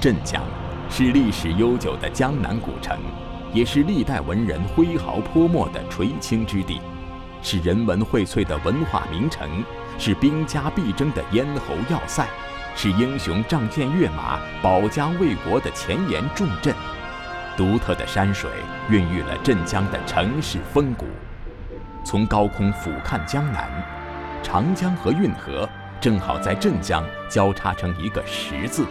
镇江是历史悠久的江南古城，也是历代文人挥毫泼墨的垂青之地，是人文荟萃的文化名城，是兵家必争的咽喉要塞，是英雄仗剑跃马、保家卫国的前沿重镇。独特的山水孕育了镇江的城市风骨。从高空俯瞰江南，长江和运河正好在镇江交叉成一个十字。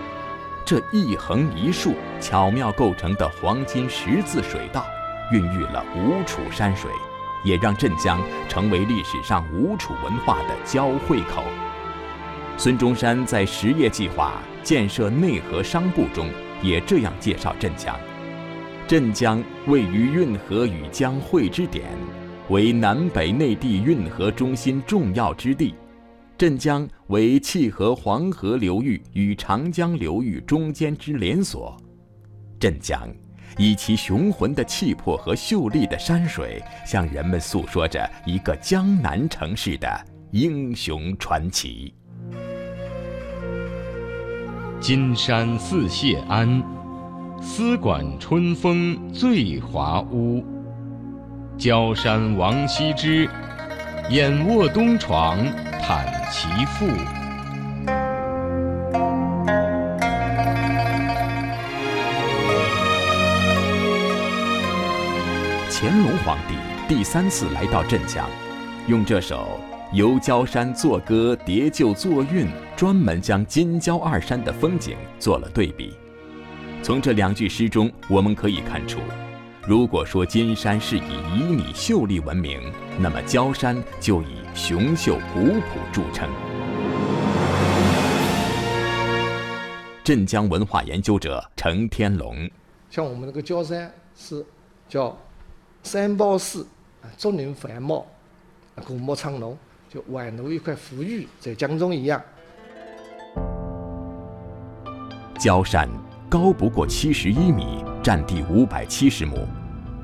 这一横一竖巧妙构成的黄金十字水道，孕育了吴楚山水，也让镇江成为历史上吴楚文化的交汇口。孙中山在实业计划建设内河商埠中也这样介绍镇江：镇江位于运河与江汇之点，为南北内地运河中心重要之地。镇江为契合黄河流域与长江流域中间之连锁，镇江以其雄浑的气魄和秀丽的山水，向人们诉说着一个江南城市的英雄传奇。金山寺谢安，丝管春风醉华屋。焦山王羲之，眼卧东床。叹其父。乾隆皇帝第三次来到镇江，用这首《游焦山作歌叠旧作韵》，专门将金焦二山的风景做了对比。从这两句诗中，我们可以看出。如果说金山是以旖旎秀丽闻名，那么焦山就以雄秀古朴著称。镇江文化研究者程天龙，像我们那个焦山是叫三包寺啊，竹林繁茂，古木苍龙，就宛如一块浮玉在江中一样。焦山高不过七十一米，占地五百七十亩。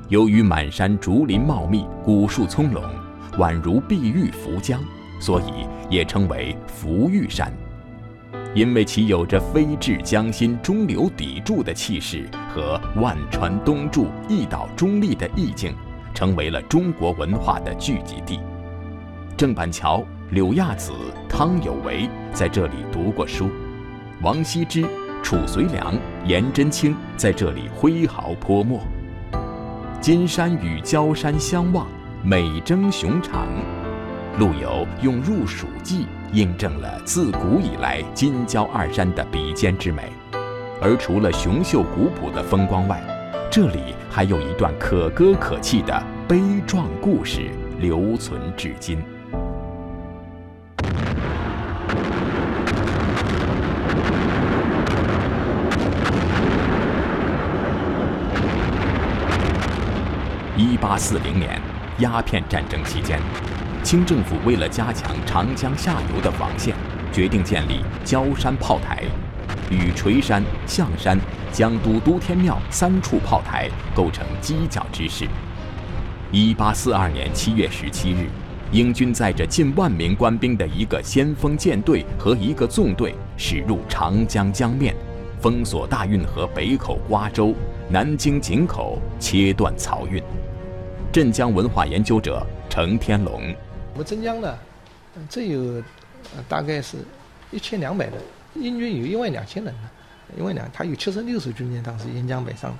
由于满山竹林茂密，古树葱茏，宛如碧玉浮江，所以也称为浮玉山。因为其有着飞至江心、中流砥柱的气势和万川东注、一岛中立的意境，成为了中国文化的聚集地。郑板桥、柳亚子、汤有为在这里读过书，王羲之、褚遂良、颜真卿在这里挥毫泼墨。金山与焦山相望，美争雄长。陆游用《入蜀记》印证了自古以来金焦二山的比肩之美。而除了雄秀古朴的风光外，这里还有一段可歌可泣的悲壮故事留存至今。一八四零年，鸦片战争期间，清政府为了加强长江下游的防线，决定建立焦山炮台，与垂山、象山、江都都天庙三处炮台构成犄角之势。一八四二年七月十七日，英军载着近万名官兵的一个先锋舰队和一个纵队驶入长江江面，封锁大运河北口瓜州、南京井口，切断漕运。镇江文化研究者程天龙，我们镇江呢，这有大概是一千两百人，英军有一万两千人呢，一万两，他有七十六艘军舰，当时沿江北上。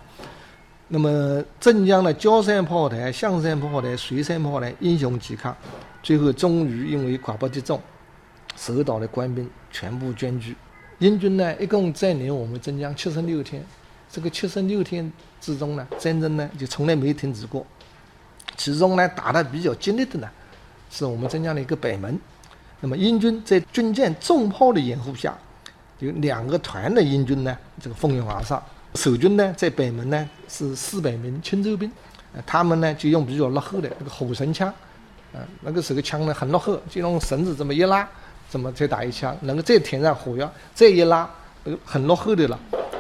那么镇江的焦山炮台、象山炮台、水山炮台英雄抵抗，最后终于因为寡不敌众，守岛的官兵全部捐躯。英军呢，一共占领我们镇江七十六天，这个七十六天之中呢，战争呢就从来没有停止过。其中呢，打得比较激烈的呢，是我们镇江的一个北门。那么英军在军舰重炮的掩护下，有两个团的英军呢，这个蜂拥而上。守军呢，在北门呢是四百名青州兵，他们呢就用比较落后的那个火绳枪，啊，那个时候枪呢很落后，就用绳子这么一拉，这么再打一枪，能够再填上火药，再一拉，很落后的了。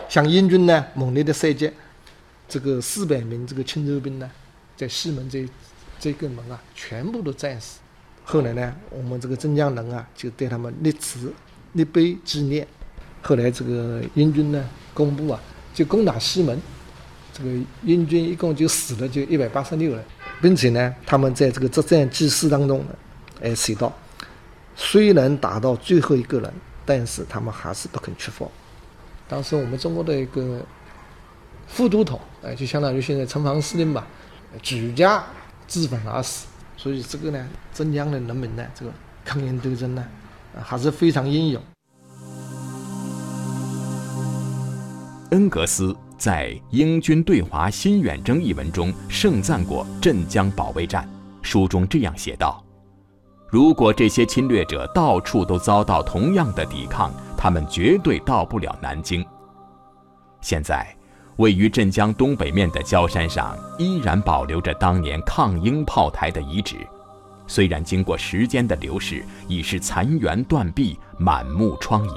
向英军呢猛烈的射击，这个四百名这个青州兵呢。在西门这这个门啊，全部都战死。后来呢，我们这个镇江人啊，就对他们立祠立碑纪念。后来这个英军呢，公布啊，就攻打西门，这个英军一共就死了就一百八十六人，并且呢，他们在这个作战记事当中呢，哎写到，虽然打到最后一个人，但是他们还是不肯屈服。当时我们中国的一个副都统，哎，就相当于现在城防司令吧，举家自焚而死。所以这个呢，镇江的人民呢，这个抗英斗争呢，还是非常英勇。恩格斯在《英军对华新远征》一文中盛赞过镇江保卫战，书中这样写道：“如果这些侵略者到处都遭到同样的抵抗，他们绝对到不了南京。”现在，位于镇江东北面的焦山上依然保留着当年抗英炮台的遗址，虽然经过时间的流逝，已是残垣断壁、满目疮痍，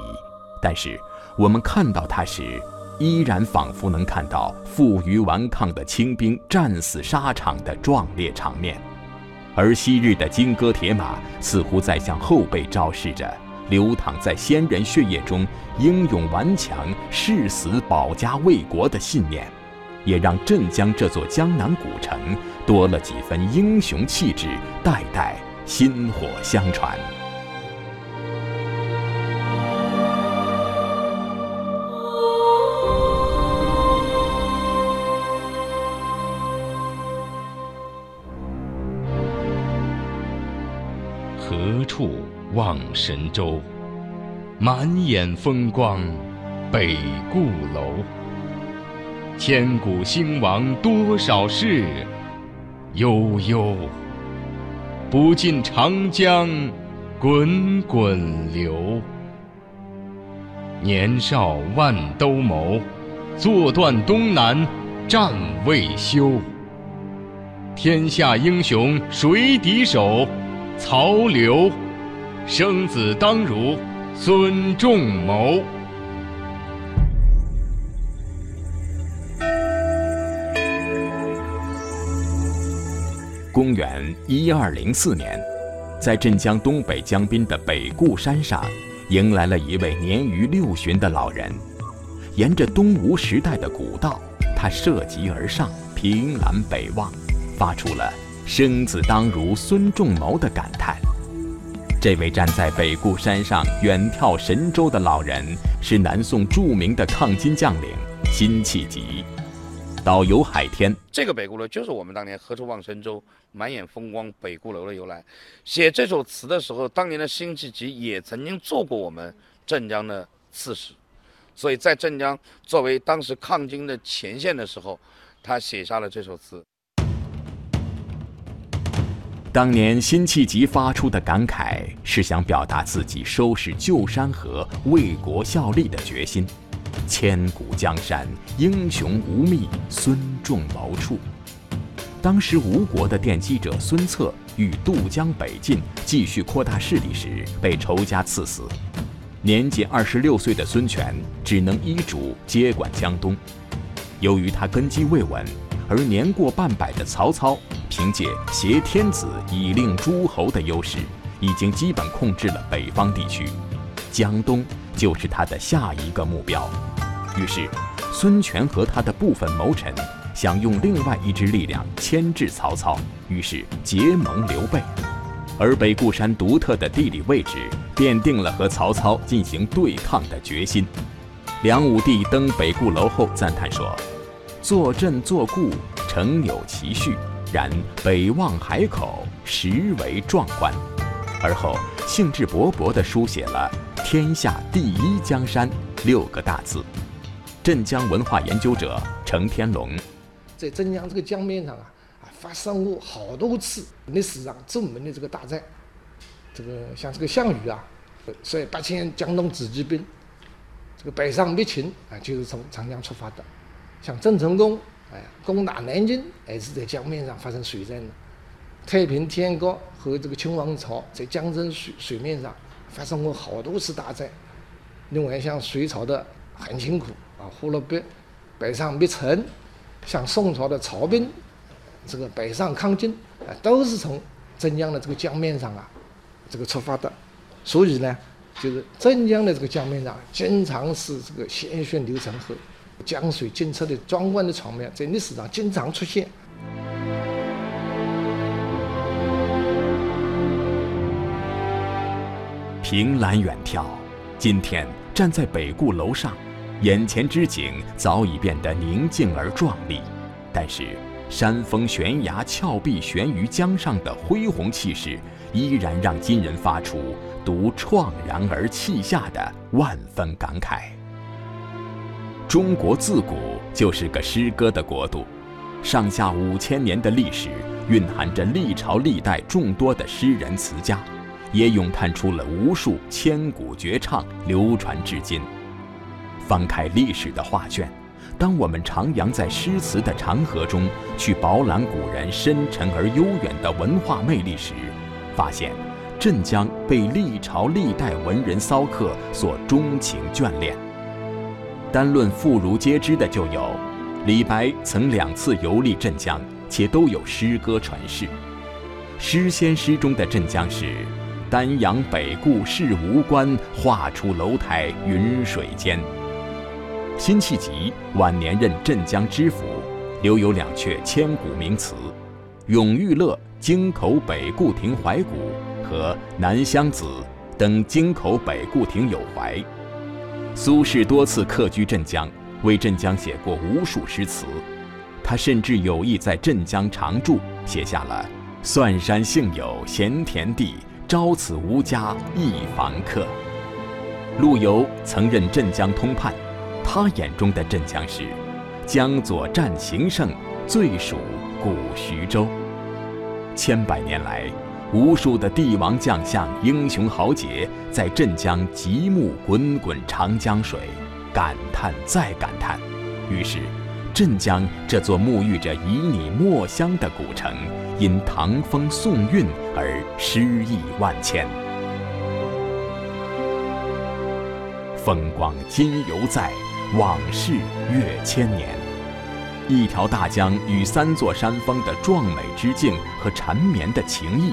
但是我们看到它时，依然仿佛能看到负隅顽抗的清兵战死沙场的壮烈场面，而昔日的金戈铁马似乎在向后辈昭示着，流淌在先人血液中英勇顽强、誓死保家卫国的信念，也让镇江这座江南古城多了几分英雄气质，代代薪火相传。望神州？满眼风光北固楼。千古兴亡多少事，悠悠，不尽长江滚滚流。年少万兜鍪，坐断东南战未休。天下英雄谁敌手？曹刘，生子当如孙仲谋。公元一二零四年，在镇江东北江滨的北固山上，迎来了一位年逾六旬的老人。沿着东吴时代的古道，他涉级而上，凭栏北望，发出了。生子当如孙仲谋的感叹。这位站在北固山上远眺神州的老人，是南宋著名的抗金将领辛弃疾。导游海天，这个北固楼就是我们当年“何处望神州，满眼风光北固楼”的由来。写这首词的时候，当年的辛弃疾也曾经做过我们镇江的刺史，所以在镇江作为当时抗金的前线的时候，他写下了这首词。当年辛弃疾发出的感慨，是想表达自己收拾旧山河、为国效力的决心。千古江山，英雄无觅孙仲谋处。当时吴国的奠基者孙策欲渡江北进，继续扩大势力时，被仇家刺死。年仅二十六岁的孙权只能依主接管江东。由于他根基未稳。而年过半百的曹操，凭借挟天子以令诸侯的优势，已经基本控制了北方地区，江东就是他的下一个目标。于是，孙权和他的部分谋臣想用另外一支力量牵制曹操，于是结盟刘备。而北固山独特的地理位置，奠定了和曹操进行对抗的决心。梁武帝登北固楼后赞叹说。坐镇坐固，诚有其序；然北望海口，实为壮观。而后兴致勃勃地书写了“天下第一江山”六个大字。镇江文化研究者程天龙，在镇江这个江面上啊，啊发生过好多次历史上著名的这个大战。这个像这个项羽啊，率八千江东子弟兵，这个北上灭秦啊，就是从长江出发的。像郑成功，哎，攻打南京，还是在江面上发生水战的；太平天国和这个清王朝在江浙水水面上发生过好多次大战。另外，像隋朝的很辛苦啊，忽了北北上灭陈；像宋朝的曹兵，这个北上抗金，啊，都是从镇江的这个江面上啊，这个出发的。所以呢，就是镇江的这个江面上，经常是这个鲜血流成河，江水清澈的壮观的场面，在历史上经常出现。凭栏远眺，今天站在北固楼上，眼前之景早已变得宁静而壮丽，但是山峰悬崖峭壁悬于江上的恢宏气势，依然让今人发出。独怆然而泣下的万分感慨。中国自古就是个诗歌的国度，上下五千年的历史蕴含着历朝历代众多的诗人词家，也咏叹出了无数千古绝唱，流传至今。翻开历史的画卷，当我们徜徉在诗词的长河中，去饱览古人深沉而悠远的文化魅力时，发现。镇江被历朝历代文人骚客所钟情眷恋。单论妇孺皆知的就有，李白曾两次游历镇江，且都有诗歌传世。诗仙诗中的镇江是“丹阳北固事无关，画出楼台云水间”。辛弃疾晚年任镇江知府，留有两阙千古名词：“永遇乐京口北固亭怀古。”和南乡子登京口北固亭有怀。苏轼多次客居镇江，为镇江写过无数诗词。他甚至有意在镇江常住，写下了“蒜山幸有闲田地，朝此无家一房客”。陆游曾任镇江通判，他眼中的镇江是“江左战形胜，最属古徐州”。千百年来。无数的帝王将相、英雄豪杰在镇江极目滚滚长江水，感叹再感叹。于是，镇江这座沐浴着旖旎墨香的古城，因唐风宋韵而诗意万千。风光今犹在，往事越千年。一条大江与三座山峰的壮美之境和缠绵的情谊。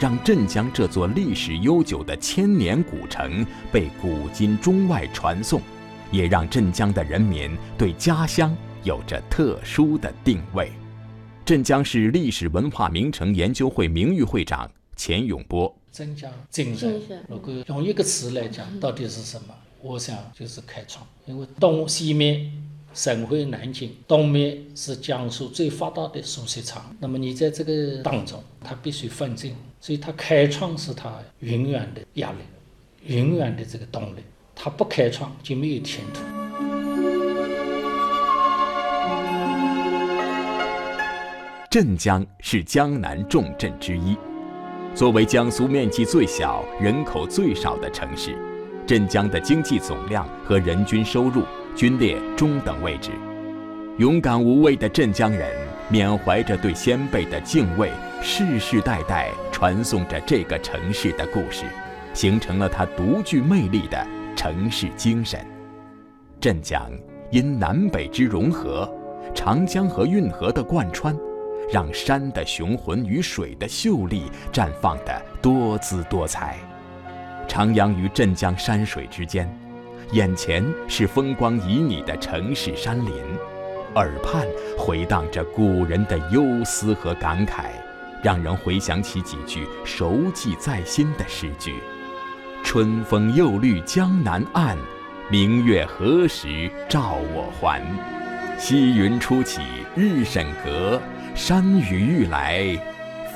让镇江这座历史悠久的千年古城被古今中外传颂，也让镇江的人民对家乡有着特殊的定位。镇江市历史文化名城研究会名誉会长钱永波：镇江精神，如果用一个词来讲，到底是什么？我想就是开创，因为东西面。省会南京东面是江苏最发达的输石场，那么你在这个当中，它必须奋进，所以它开创是它永远的压力，永远的这个动力。它不开创就没有前途。镇江是江南重镇之一，作为江苏面积最小、人口最少的城市，镇江的经济总量和人均收入。均列中等位置，勇敢无畏的镇江人缅怀着对先辈的敬畏，世世代代传颂着这个城市的故事，形成了它独具魅力的城市精神。镇江因南北之融合，长江和运河的贯穿，让山的雄浑与水的秀丽绽放得多姿多彩。徜徉于镇江山水之间。眼前是风光旖旎的城市山林，耳畔回荡着古人的忧思和感慨，让人回想起几句熟记在心的诗句：“春风又绿江南岸，明月何时照我还？溪云初起日沈阁，山雨欲来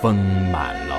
风满楼。”